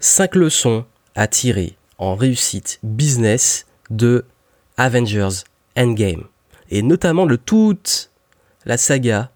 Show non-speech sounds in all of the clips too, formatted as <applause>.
5 leçons à tirer en réussite business de Avengers Endgame. Et notamment de toute la saga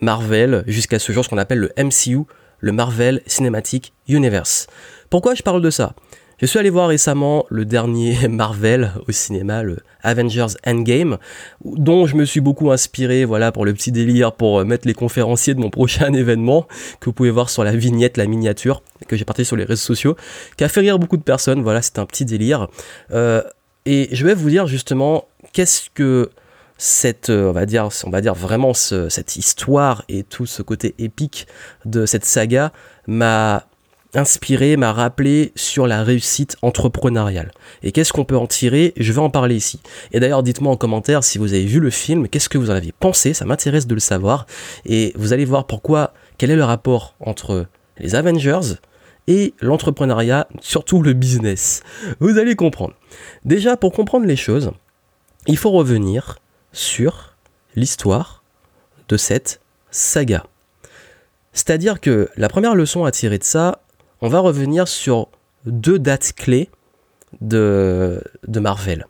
Marvel jusqu'à ce jour, ce qu'on appelle le MCU, le Marvel Cinematic Universe. Pourquoi je parle de ça? Je suis allé voir récemment le dernier <laughs> Marvel au cinéma, le Avengers Endgame, dont je me suis beaucoup inspiré, voilà, pour le petit délire, pour euh, mettre les conférenciers de mon <laughs> prochain événement, que vous pouvez voir sur la vignette, la miniature, que j'ai partagé sur les réseaux sociaux, qui a fait rire beaucoup de personnes, voilà, c'est un petit délire. Euh, et je vais vous dire justement, qu'est-ce que cette, euh, on va dire, on va dire vraiment cette histoire et tout ce côté épique de cette saga m'a inspiré, m'a rappelé sur la réussite entrepreneuriale. Et qu'est-ce qu'on peut en tirer? Je vais en parler ici. Et d'ailleurs, dites-moi en commentaire si vous avez vu le film, qu'est-ce que vous en avez pensé, ça m'intéresse de le savoir. Et vous allez voir pourquoi, quel est le rapport entre les Avengers et l'entrepreneuriat, surtout le business. Vous allez comprendre. Déjà, pour comprendre les choses, il faut revenir sur l'histoire de cette saga. C'est-à-dire que la première leçon à tirer de ça, on va revenir sur deux dates clés de, Marvel.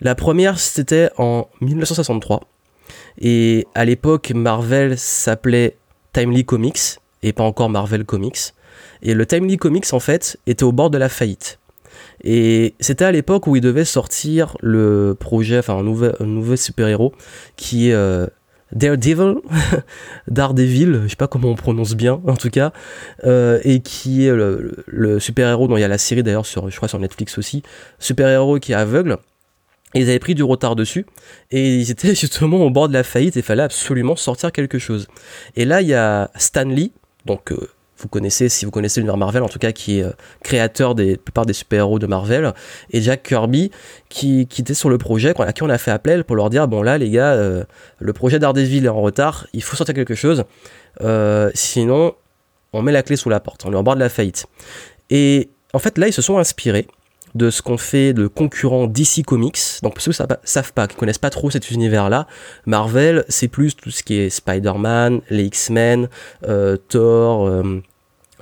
La première, c'était en 1963. Et à l'époque, Marvel s'appelait Timely Comics et pas encore Marvel Comics. Et le Timely Comics, en fait, était au bord de la faillite. Et c'était à l'époque où il devait sortir le projet, enfin un nouvel, nouveau super-héros qui est euh, Daredevil, <laughs> Daredevil, je sais pas comment on prononce bien en tout cas, euh, et qui est le, super-héros dont il y a la série d'ailleurs sur, je crois sur Netflix aussi, super-héros qui est aveugle. ils avaient pris du retard dessus et ils étaient <laughs> justement au bord de la faillite et il fallait absolument sortir quelque chose. Et là il y a Stan Lee, donc euh, vous connaissez, si vous connaissez l'univers Marvel, en tout cas, qui est euh, créateur des plupart des super-héros de Marvel, et Jack Kirby, qui, était sur le projet, à qui on a fait appel pour leur dire, bon là, les gars, euh, le projet d'Ardeville est en retard, il faut sortir quelque chose, euh, sinon, on met la clé sous la porte, on est en bord de la faillite. Et en fait, là, ils se sont inspirés de ce qu'on fait de concurrents DC Comics. Donc ceux qui ne savent pas, qui connaissent pas trop cet univers-là, Marvel, c'est plus tout ce qui est Spider-Man, les X-Men, Thor,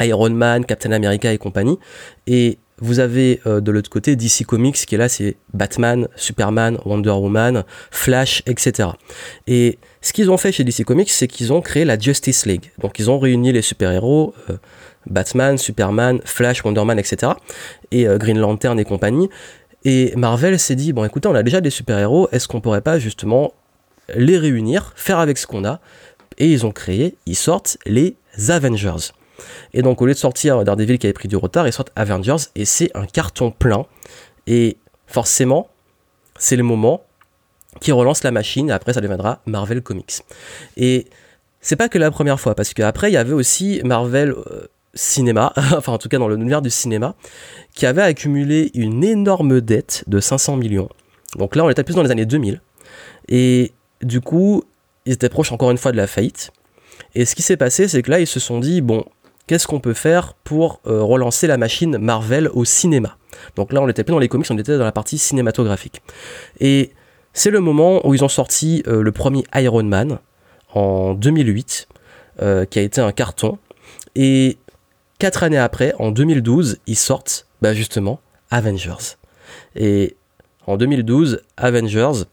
Iron Man, Captain America et compagnie. Et vous avez euh, de l'autre côté DC Comics qui est là, c'est Batman, Superman, Wonder Woman, Flash, etc. Et ce qu'ils ont fait chez DC Comics, c'est qu'ils ont créé la Justice League. Donc ils ont réuni les super-héros, euh, Batman, Superman, Flash, Wonder Man, etc. Et euh, Green Lantern et compagnie. Et Marvel s'est dit, bon écoutez, on a déjà des super-héros, est-ce qu'on pourrait pas justement les réunir, faire avec ce qu'on a? Et ils ont créé, ils sortent les Avengers. Et donc, au lieu de sortir Daredevil qui avait pris du retard, ils sortent Avengers et c'est un carton plein. Et forcément, c'est le moment qui relance la machine et après, ça deviendra Marvel Comics. Et c'est pas que la première fois, parce qu'après, il y avait aussi Marvel. Euh, cinéma, <laughs> enfin en tout cas dans l'univers du cinéma, qui avait accumulé une énorme dette de 500 millions. Donc là on était plus dans les années 2000. Et du coup, ils étaient proches encore une fois de la faillite. Et ce qui s'est passé, c'est que là, ils se sont dit, bon, qu'est-ce qu'on peut faire pour euh, relancer la machine Marvel au cinéma? Donc là, on n'était plus dans les comics, on était dans la partie cinématographique. Et c'est le moment où ils ont sorti euh, le premier Iron Man en 2008, euh, qui a été un carton. Et quatre années après, en 2012, ils sortent bah, justement Avengers. Et en 2012, Avengers,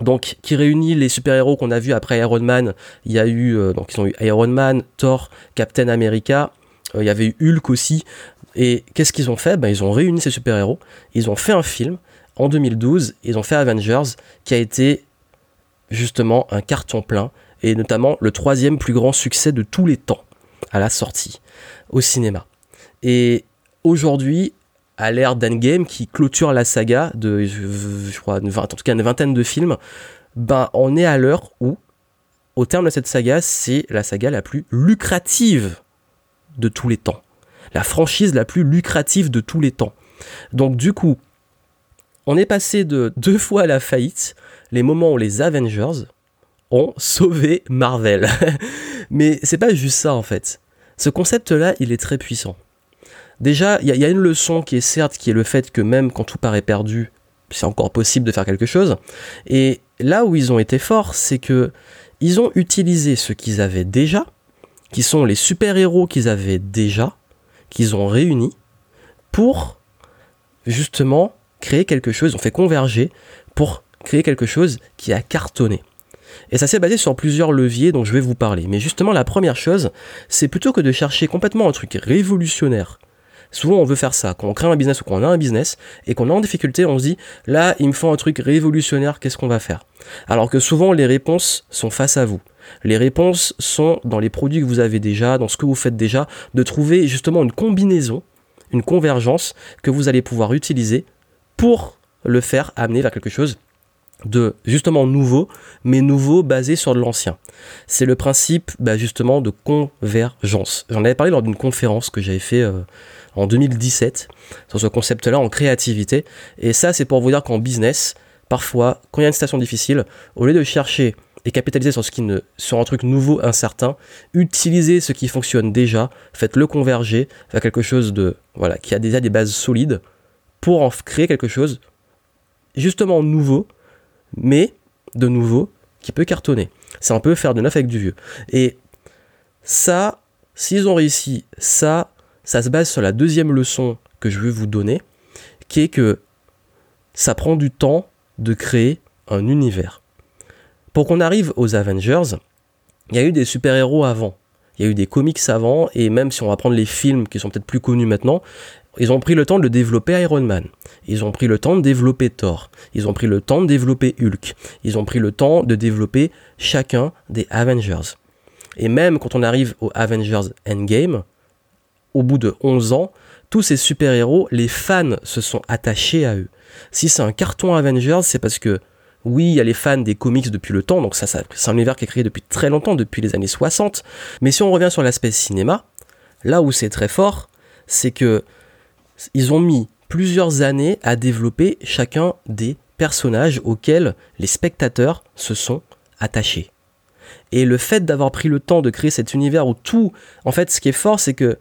donc qui réunit les super-héros qu'on a vus après Iron Man. Il y a eu euh, donc ils ont eu Iron Man, Thor, Captain America. Euh, il y avait eu Hulk aussi. Et qu'est-ce qu'ils ont fait? Ben, Ils ont réuni ces super-héros. Ils ont fait un film en 2012. Ils ont fait Avengers qui a été justement un carton plein et notamment le troisième plus grand succès de tous les temps à la sortie au cinéma. Et aujourd'hui, à l'ère d'Endgame qui clôture la saga de, je, crois, en tout cas une vingtaine de films, ben on est à l'heure où, au terme de cette saga, c'est la saga la plus lucrative de tous les temps. La franchise la plus lucrative de tous les temps. Donc du coup, on est passé de <laughs> deux fois à la faillite, les moments où les Avengers ont <laughs> sauvé Marvel. <laughs> Mais c'est pas juste ça en fait. Ce concept-là, il est très puissant. Déjà, il y, a une leçon qui est certes, qui est le fait que même quand tout paraît perdu, c'est encore possible de faire quelque chose. Et là où ils ont été forts, c'est que ils ont utilisé ce qu'ils avaient déjà, qui sont les super-héros qu'ils avaient déjà, qu'ils ont réunis, pour justement créer quelque chose, on fait converger pour créer quelque chose qui a cartonné. Et ça s'est basé sur plusieurs leviers dont je vais vous parler. Mais justement, la première chose, c'est plutôt que de chercher complètement un truc révolutionnaire. Souvent, on veut faire ça. Quand on crée un business ou qu'on a un business et qu'on est en difficulté, on se dit là, il me faut un truc révolutionnaire, qu'est-ce qu'on va faire? Alors que souvent, les réponses sont face à vous. Les réponses sont dans les produits que vous avez déjà, dans ce que vous faites déjà, de trouver justement une combinaison, une convergence que vous allez pouvoir utiliser pour le faire amener vers quelque chose de justement nouveau, mais nouveau basé sur de l'ancien. C'est le principe bah, justement de convergence. J'en avais parlé lors d'une conférence que j'avais fait euh, en 2017 sur ce concept-là en créativité. Et ça, c'est pour vous dire qu'en business, parfois, quand il y a une situation difficile, au lieu de chercher et capitaliser sur ce qui ne, sur un truc nouveau, incertain, utilisez ce qui fonctionne déjà, faites-le converger vers quelque chose de voilà qui a déjà des bases solides pour en créer quelque chose justement nouveau mais de nouveau, qui peut cartonner. C'est un peu faire de neuf avec du vieux. Et ça, s'ils ont réussi, ça, ça se base sur la deuxième leçon que je veux vous donner, qui est que ça prend du temps de créer un univers. Pour qu'on arrive aux Avengers, il y a eu des super-héros avant. Il y a eu des comics avant, et même si on va prendre les films qui sont peut-être plus connus maintenant, ils ont pris le temps de développer Iron Man. Ils ont pris le temps de développer Thor. Ils ont pris le temps de développer Hulk. Ils ont pris le temps de développer chacun des Avengers. Et même quand on arrive aux Avengers Endgame, au bout de 11 ans, tous ces super-héros, les fans se sont attachés à eux. Si c'est un carton Avengers, c'est parce que oui, il y a les fans des comics depuis le temps, donc ça, c'est un univers qui est créé depuis très longtemps, depuis les années 60. Mais si on revient sur l'aspect cinéma, là où c'est très fort, c'est que ils ont mis plusieurs années à développer chacun des personnages auxquels les spectateurs se sont attachés. Et le fait d'avoir pris le temps de créer cet univers où tout, en fait, ce qui est fort, c'est que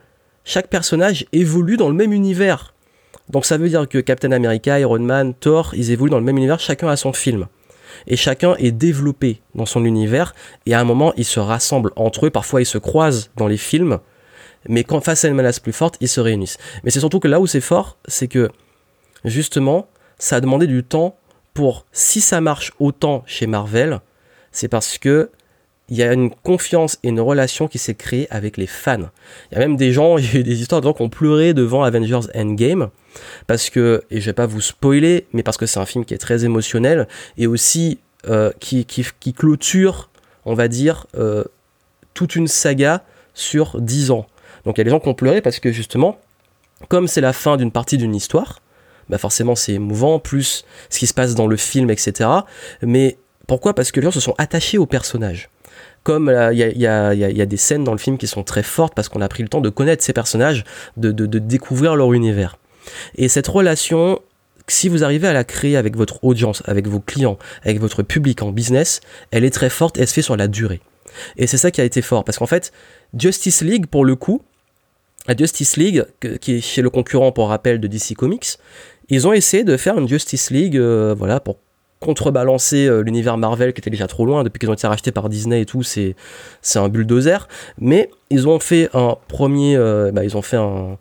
chaque personnage évolue dans le même univers. Donc ça veut dire que Captain America, Iron Man, Thor, ils évoluent dans le même univers, chacun a son film. Et chacun est développé dans son univers, et à un moment, ils se rassemblent entre eux, parfois ils se croisent dans les films, mais quand face à une menace plus forte, ils se réunissent. Mais c'est surtout que là où c'est fort, c'est que justement, ça a demandé du temps pour, si ça marche autant chez Marvel, c'est parce que il y a une confiance et une relation qui s'est créée avec les fans. Il y a même des gens, <laughs> il y a eu des histoires de gens qui ont pleuré devant Avengers Endgame, parce que, et je vais pas vous spoiler, mais parce que c'est un film qui est très émotionnel, et aussi euh, qui, qui, clôture, on va dire, euh, toute une saga sur 10 ans. Donc il y a des gens qui ont pleuré parce que justement, comme c'est la fin d'une partie d'une histoire, bah forcément c'est émouvant, plus ce qui se passe dans le film, etc. Mais pourquoi? Parce que les gens se sont attachés au personnage. Comme il y, a, des scènes dans le film qui sont très fortes parce qu'on a pris le temps de connaître ces personnages, de, découvrir leur univers. Et cette relation, si vous arrivez à la créer avec votre audience, avec vos clients, avec votre public en business, elle est très forte et elle se fait sur la durée. Et c'est ça qui a été fort. Parce qu'en fait, Justice League, pour le coup, la Justice League, qui est le concurrent pour rappel de DC Comics, ils ont essayé de faire une Justice League, euh, voilà, pour contrebalancer euh, l'univers Marvel qui était déjà trop loin depuis qu'ils ont été rachetés par Disney et tout, c'est c'est un bulldozer. Mais ils ont fait un premier, euh, bah, ils ont fait un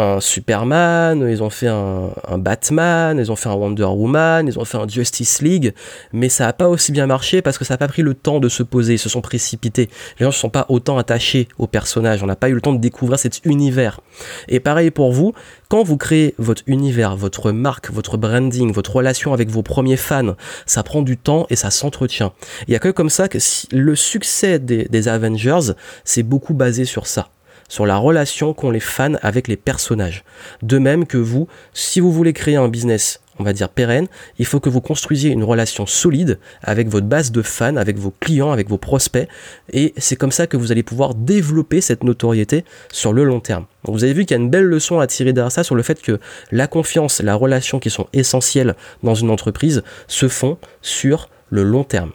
un Superman, ils ont fait un, Batman, ils ont fait un Wonder Woman, ils ont fait un Justice League, mais ça n'a pas aussi bien marché parce que ça n'a pas pris le temps de se poser, ils se sont précipités. Les gens ne sont pas autant attachés aux personnages, on n'a pas eu le temps de découvrir cet univers. Et pareil pour vous, quand vous créez votre univers, votre marque, votre branding, votre relation avec vos premiers fans, ça prend du temps et ça s'entretient. Il y a que comme ça que le succès des Avengers, c'est beaucoup basé sur ça sur la relation qu'ont les fans avec les personnages. De même que vous, si vous voulez créer un business, on va dire pérenne, il faut que vous construisiez une relation solide avec votre base de fans, avec vos clients, avec vos prospects, et c'est comme ça que vous allez pouvoir développer cette notoriété sur le long terme. vous avez vu qu'il y a une belle leçon à tirer derrière ça sur le fait que la confiance, la relation qui sont essentielles dans une entreprise se font sur le long terme.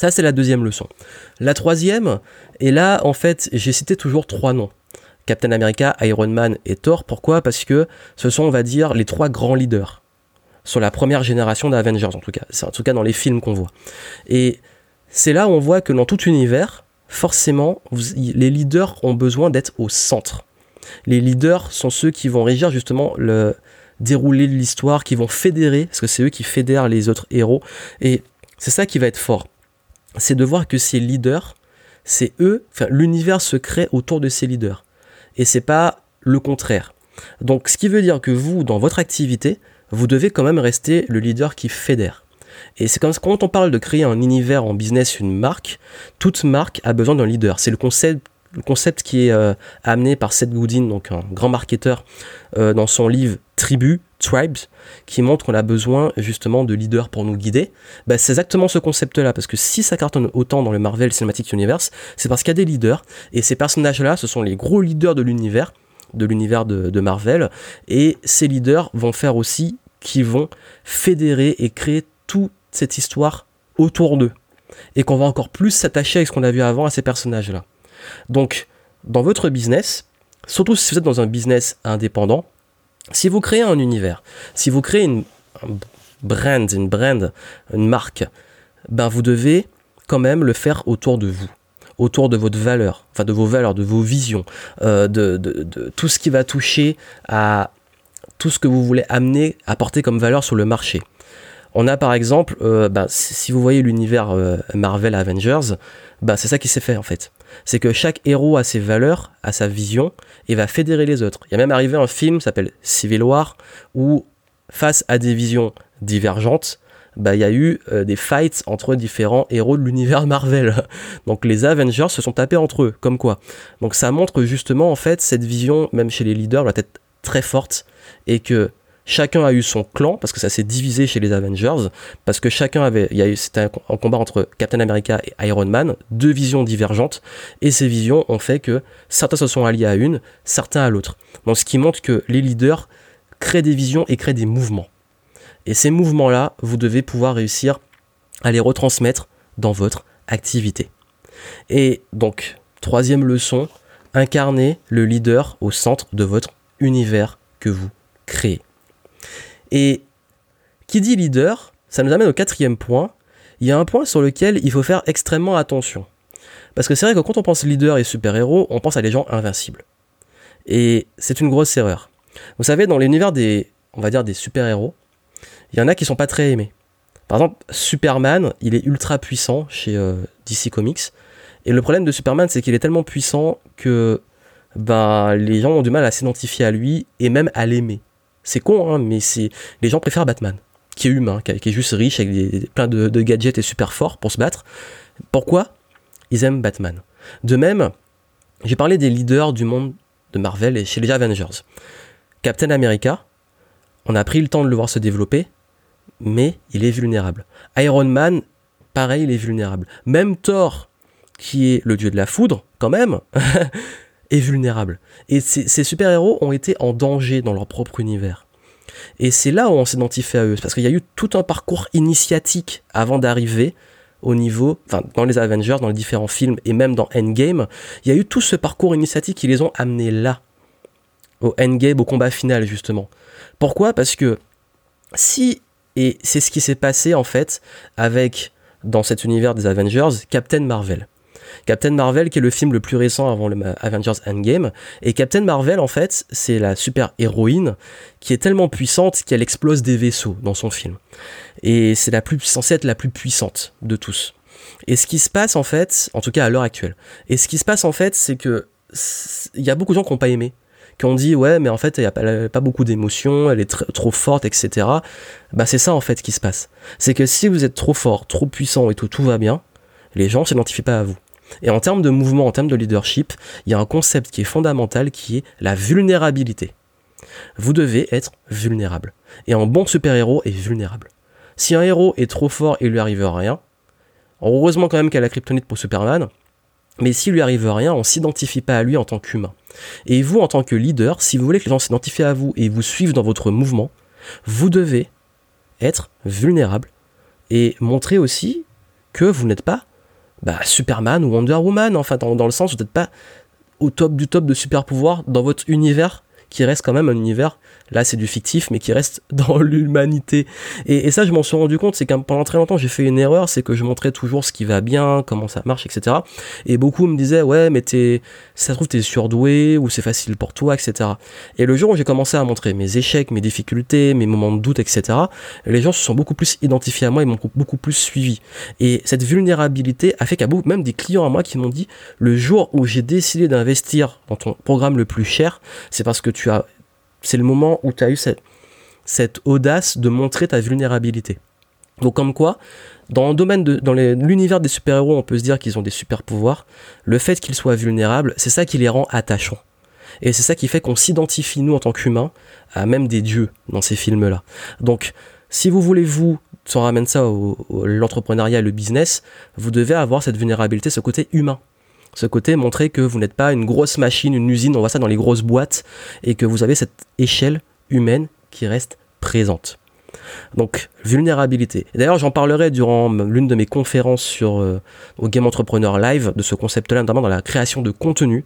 Ça, c'est la deuxième leçon. La troisième, et là, en fait, j'ai cité toujours trois noms. Captain America, Iron Man et Thor. Pourquoi? Parce que ce sont, on va dire, les trois grands leaders. Sur la première génération d'Avengers, en tout cas. C'est en tout cas dans les films qu'on voit. Et c'est là où on voit que dans tout univers, forcément, les leaders ont besoin d'être au centre. Les leaders sont ceux qui vont régir justement le déroulé de l'histoire, qui vont fédérer, parce que c'est eux qui fédèrent les autres héros. Et c'est ça qui va être fort. C'est de voir que ces leaders, c'est eux, l'univers se crée autour de ces leaders. Et c'est pas le contraire. Donc ce qui veut dire que vous, dans votre activité, vous devez quand même rester le leader qui fédère. Et c'est comme quand on parle de créer un univers en business, une marque, toute marque a besoin d'un leader. C'est le concept, le concept qui est euh, amené par Seth Godin, un grand marketeur, euh, dans son livre Tribu, Tribes, qui montre qu'on a besoin justement de leaders pour nous guider. Bah, c'est exactement ce concept-là, parce que si ça cartonne autant dans le Marvel Cinematic Universe, c'est parce qu'il y a des leaders, et ces personnages-là, ce sont les gros leaders de l'univers, de l'univers de, de Marvel, et ces leaders vont faire aussi qui vont fédérer et créer toute cette histoire autour d'eux. Et qu'on va encore plus s'attacher avec ce qu'on a vu avant à ces personnages-là. Donc, dans votre business, surtout si vous êtes dans un business indépendant, si vous créez un univers, si vous créez une un brand, une brand, une marque, ben vous devez quand même le faire autour de vous, autour de votre valeur, enfin de vos valeurs, de vos visions, euh, de, tout ce qui va toucher à tout ce que vous voulez amener, apporter comme valeur sur le marché. On a par exemple, euh, bah, si vous voyez l'univers euh, Marvel Avengers, bah, c'est ça qui s'est fait en fait. C'est que chaque héros a ses valeurs, a sa vision, et va fédérer les autres. Il y a même arrivé un film s'appelle Civil War, où face à des visions divergentes, bah, il y a eu euh, des fights entre différents héros de l'univers <laughs> Marvel. Donc les Avengers se sont tapés entre eux, comme quoi. Donc ça montre justement en fait cette vision, même chez les leaders, doit être très forte, et que Chacun a eu son clan parce que ça s'est divisé chez les Avengers parce que chacun avait, y eu c'était un, combat entre Captain America et Iron Man, deux visions divergentes et ces visions ont fait que certains se sont alliés à une, certains à l'autre. Ce qui montre que les leaders créent des visions et créent des mouvements. Et ces mouvements-là, vous devez pouvoir réussir à les retransmettre dans votre activité. Et donc, troisième leçon, incarnez le leader au centre de votre univers que vous créez. Et qui dit leader, ça nous amène au quatrième point. Il y a un point sur lequel il faut faire extrêmement attention. Parce que c'est vrai que quand on pense leader et super-héros, on pense à des gens invincibles. Et c'est une grosse erreur. Vous savez, dans l'univers des, super-héros, il y en a qui sont pas très aimés. Par exemple, Superman, il est ultra puissant chez euh, DC Comics. Et le problème de Superman, c'est qu'il est tellement puissant que ben, les gens ont du mal à s'identifier à lui et même à l'aimer. C'est con, hein, mais c'est les gens préfèrent Batman, qui est humain, qui est juste riche avec plein de, gadgets et super fort pour se battre. Pourquoi? Ils aiment Batman. De même, j'ai parlé des leaders du monde de Marvel et chez les Avengers. Captain America, on a pris le temps de le voir se développer, mais il est vulnérable. Iron Man, pareil, il est vulnérable. Même Thor, qui est le dieu de la foudre, quand même, <laughs> est vulnérable. Et ces, super-héros ont été en danger dans leur propre univers. Et c'est là où on s'identifie à eux, parce qu'il y a eu tout un parcours initiatique avant d'arriver au niveau, enfin dans les Avengers, dans les différents films et même dans Endgame, il y a eu tout ce parcours initiatique qui les ont amenés là, au Endgame, au combat final justement. Pourquoi? Parce que si, et c'est ce qui s'est passé en fait avec, dans cet univers des Avengers, Captain Marvel. Captain Marvel qui est le film le plus récent avant Avengers Endgame. Et Captain Marvel en fait c'est la super héroïne qui est tellement puissante qu'elle explose des vaisseaux dans son film. Et c'est la plus censée être la plus puissante de tous. Et ce qui se passe en fait, en tout cas à l'heure actuelle, et ce qui se passe en fait c'est que il y a beaucoup de gens qui n'ont pas aimé qui ont dit ouais mais en fait il n'y a pas, beaucoup d'émotions, elle est trop forte, etc. Bah c'est ça en fait qui se passe. C'est que si vous êtes trop fort, trop puissant et tout, tout va bien, les gens s'identifient pas à vous. Et en termes de mouvement, en termes de leadership, il y a un concept qui est fondamental qui est la vulnérabilité. Vous devez être vulnérable. Et un bon super-héros est vulnérable. Si un héros est trop fort et lui arrive rien, heureusement quand même qu'il y a la kryptonite pour Superman, mais s'il lui arrive rien, on s'identifie pas à lui en tant qu'humain. Et vous, en tant que leader, si vous voulez que les gens s'identifient à vous et vous suivent dans votre mouvement, vous devez être vulnérable et montrer aussi que vous n'êtes pas bah, Superman ou Wonder Woman, enfin dans, le sens vous n'êtes pas au top du top de super pouvoir dans votre univers qui reste quand même un univers, là c'est du fictif, mais qui reste <laughs> dans l'humanité. Et, ça, je m'en suis rendu compte, c'est que pendant très longtemps, j'ai fait une erreur, c'est que je montrais toujours ce qui va bien, comment ça marche, etc. Et beaucoup me disaient, ouais, mais t'es, ça se trouve, t'es surdoué, ou c'est facile pour toi, etc. Et le jour où j'ai commencé à montrer mes échecs, mes difficultés, mes moments de doute, etc., les gens se sont beaucoup plus identifiés à moi et m'ont beaucoup plus suivi. Et cette vulnérabilité a fait a beaucoup, même des clients à moi qui m'ont dit, le jour où j'ai décidé d'investir dans ton programme le plus cher, c'est parce que tu c'est le moment où tu as eu cette, audace de montrer ta vulnérabilité. Donc comme quoi, dans le domaine de, dans l'univers des super-héros, on peut se dire qu'ils ont des super pouvoirs. Le fait qu'ils soient vulnérables, c'est ça qui les rend attachants. Et c'est ça qui fait qu'on s'identifie, nous, en tant qu'humains, à même des dieux dans ces films-là. Donc, si vous voulez, vous, on ramène ça au, l'entrepreneuriat, le business, vous devez avoir cette vulnérabilité, ce côté humain. Ce côté montrer que vous n'êtes pas une grosse machine, une usine, on voit ça dans les grosses boîtes, et que vous avez cette échelle humaine qui reste présente. Donc, vulnérabilité. D'ailleurs, j'en parlerai durant l'une de mes conférences sur euh, au Game Entrepreneur Live de ce concept-là, notamment dans la création de contenu,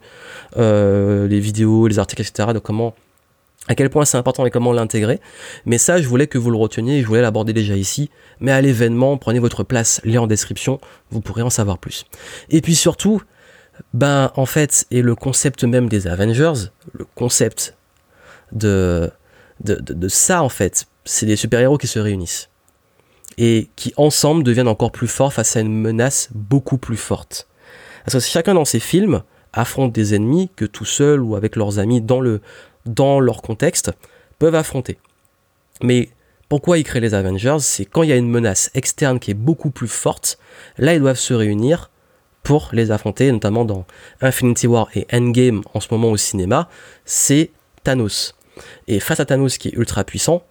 euh, les vidéos, les articles, etc. De comment, à quel point c'est important et comment l'intégrer. Mais ça, je voulais que vous le reteniez, je voulais l'aborder déjà ici. Mais à l'événement, prenez votre place, lien en description, vous pourrez en savoir plus. Et puis surtout, ben en fait, et le concept même des Avengers, le concept de, de, de ça en fait, c'est des super-héros qui se réunissent et qui ensemble deviennent encore plus forts face à une menace beaucoup plus forte. Parce que chacun dans ces films affronte des ennemis que tout seul ou avec leurs amis dans, le, dans leur contexte peuvent affronter. Mais pourquoi ils créent les Avengers? C'est quand il y a une menace externe qui est beaucoup plus forte, là ils doivent se réunir pour les affronter, notamment dans Infinity War et Endgame en ce moment au cinéma, c'est Thanos. Et face à Thanos qui est ultra puissant,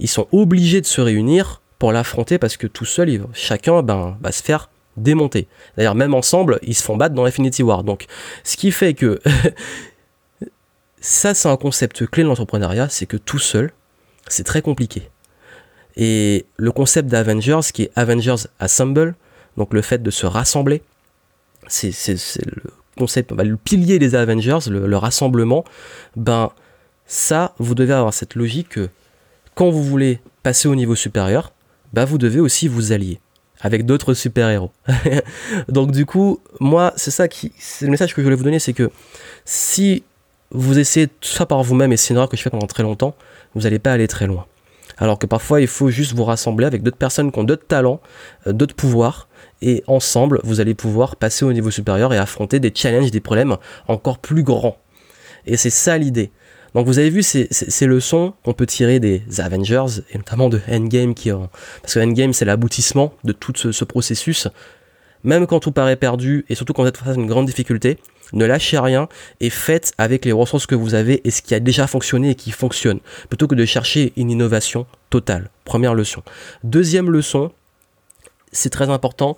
ils sont obligés de se réunir pour l'affronter parce que tout seul, chacun ben, va se faire démonter. D'ailleurs, même ensemble, ils se font battre dans Infinity War. Donc, ce qui fait que <laughs> ça, c'est un concept clé de l'entrepreneuriat, c'est que tout seul, c'est très compliqué. Et le concept d'Avengers, qui est Avengers Assemble, donc le fait de se rassembler, c'est le concept, ben, le pilier des Avengers, le, le rassemblement, ben ça, vous devez avoir cette logique que quand vous voulez passer au niveau supérieur, bah vous devez aussi vous allier avec d'autres super-héros. <laughs> Donc du coup, moi, c'est ça qui, c'est le message que je voulais vous donner, c'est que si vous essayez tout ça par vous-même, et c'est une erreur que je fais pendant très longtemps, vous n'allez pas aller très loin. Alors que parfois, il faut juste vous rassembler avec d'autres personnes qui ont d'autres talents, euh, d'autres pouvoirs, et ensemble, vous allez pouvoir passer au niveau supérieur et affronter des challenges, des problèmes encore plus grands. Et c'est ça l'idée. Donc vous avez vu ces, leçons qu'on peut tirer des Avengers, et notamment de Endgame, qui parce que Endgame c'est l'aboutissement de tout ce, processus. Même quand tout paraît perdu, et surtout quand vous êtes face à une grande difficulté, ne lâchez rien et faites avec les ressources que vous avez et ce qui a déjà fonctionné et qui fonctionne, plutôt que de chercher une innovation totale. Première leçon. Deuxième leçon, c'est très important,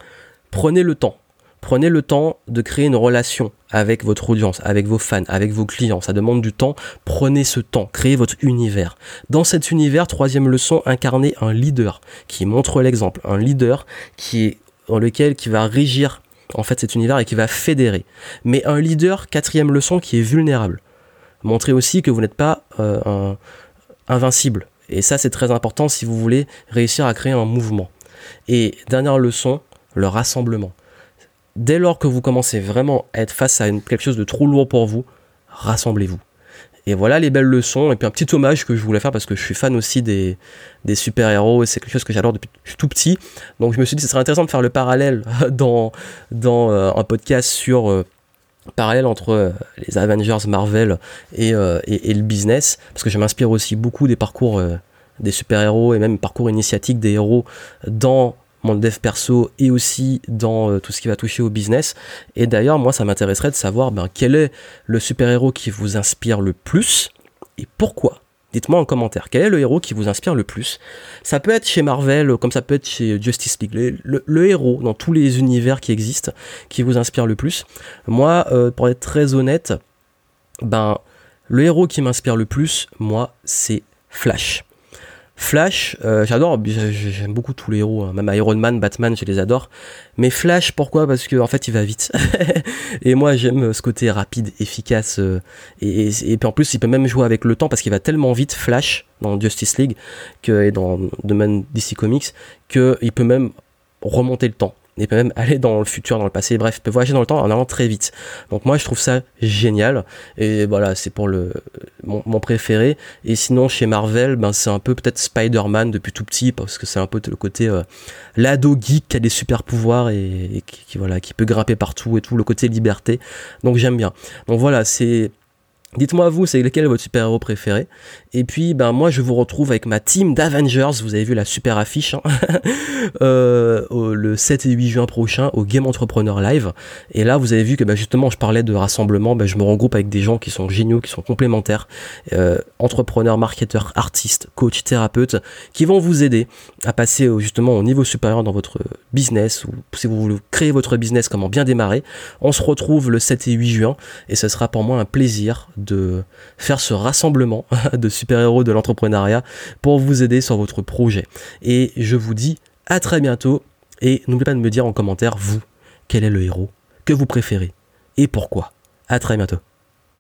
prenez le temps. Prenez le temps de créer une relation avec votre audience, avec vos fans, avec vos clients. Ça demande du temps. Prenez ce temps. Créez votre univers. Dans cet univers, troisième leçon, incarnez un leader qui montre l'exemple. Un leader qui est dans lequel qui va régir en fait cet univers et qui va fédérer. Mais un leader, quatrième leçon, qui est vulnérable. Montrez aussi que vous n'êtes pas euh, invincible. Et ça, c'est très important si vous voulez réussir à créer un mouvement. Et dernière leçon, le rassemblement dès lors que vous commencez vraiment à être face à quelque chose de trop lourd pour vous, rassemblez-vous. Et voilà les belles leçons. Et puis un petit hommage que je voulais faire parce que je suis fan aussi des, super-héros et c'est quelque chose que j'adore depuis que je suis tout petit. Donc je me suis dit que ce serait intéressant de faire le parallèle <laughs> dans, euh, un podcast sur euh, parallèle entre euh, les Avengers Marvel et, le business. Parce que je m'inspire aussi beaucoup des parcours des super-héros et même parcours initiatiques des héros dans mon dev perso et aussi dans euh, tout ce qui va toucher au business. Et d'ailleurs, moi, ça m'intéresserait de savoir ben, quel est le super-héros qui vous inspire le plus et pourquoi? Dites-moi en commentaire, quel est le héros qui vous inspire le plus? Ça peut être chez Marvel, comme ça peut être chez Justice League. Le, héros dans tous les univers qui existent qui vous inspire le plus. Moi, euh, pour être très honnête, ben, le héros qui m'inspire le plus, moi, c'est Flash. Flash, euh, j'adore, j'aime beaucoup tous les héros, hein. même Iron Man, Batman, je les adore. Mais Flash, pourquoi? Parce qu'en en fait, il va vite. <laughs> et moi, j'aime ce côté rapide, efficace. Euh, et, puis en plus, il peut même jouer avec le temps parce qu'il va tellement vite, Flash, dans Justice League que, et dans le domaine DC Comics, qu'il peut même remonter le temps il peut même aller dans le futur, dans le passé, bref, peut voyager dans le temps en allant très vite. Donc moi je trouve ça génial, et voilà, c'est pour le mon, préféré. Et sinon chez Marvel, ben, c'est un peu peut-être Spider-Man depuis tout petit, parce que c'est un peu le côté euh, l'ado geek qui a des super pouvoirs et, qui, voilà, qui peut grimper partout et tout, le côté liberté. Donc j'aime bien. Donc voilà, c'est Dites-moi vous, c'est lequel votre super-héros préféré? Et puis, ben moi, je vous retrouve avec ma team d'Avengers. Vous avez vu la super affiche hein <laughs> euh, le 7 et 8 juin prochain au Game Entrepreneur Live. Et là, vous avez vu que ben, justement, je parlais de rassemblement. Ben, je me regroupe avec des gens qui sont géniaux, qui sont complémentaires, euh, entrepreneurs, marketeurs, artistes, coachs, thérapeutes, qui vont vous aider à passer justement au niveau supérieur dans votre business ou si vous voulez créer votre business, comment bien démarrer. On se retrouve le 7 et 8 juin et ce sera pour moi un plaisir de faire ce rassemblement <laughs> de super-héros de l'entrepreneuriat pour vous aider sur votre projet. Et je vous dis à très bientôt et n'oubliez pas de me dire en commentaire, vous, quel est le héros que vous préférez et pourquoi. À très bientôt.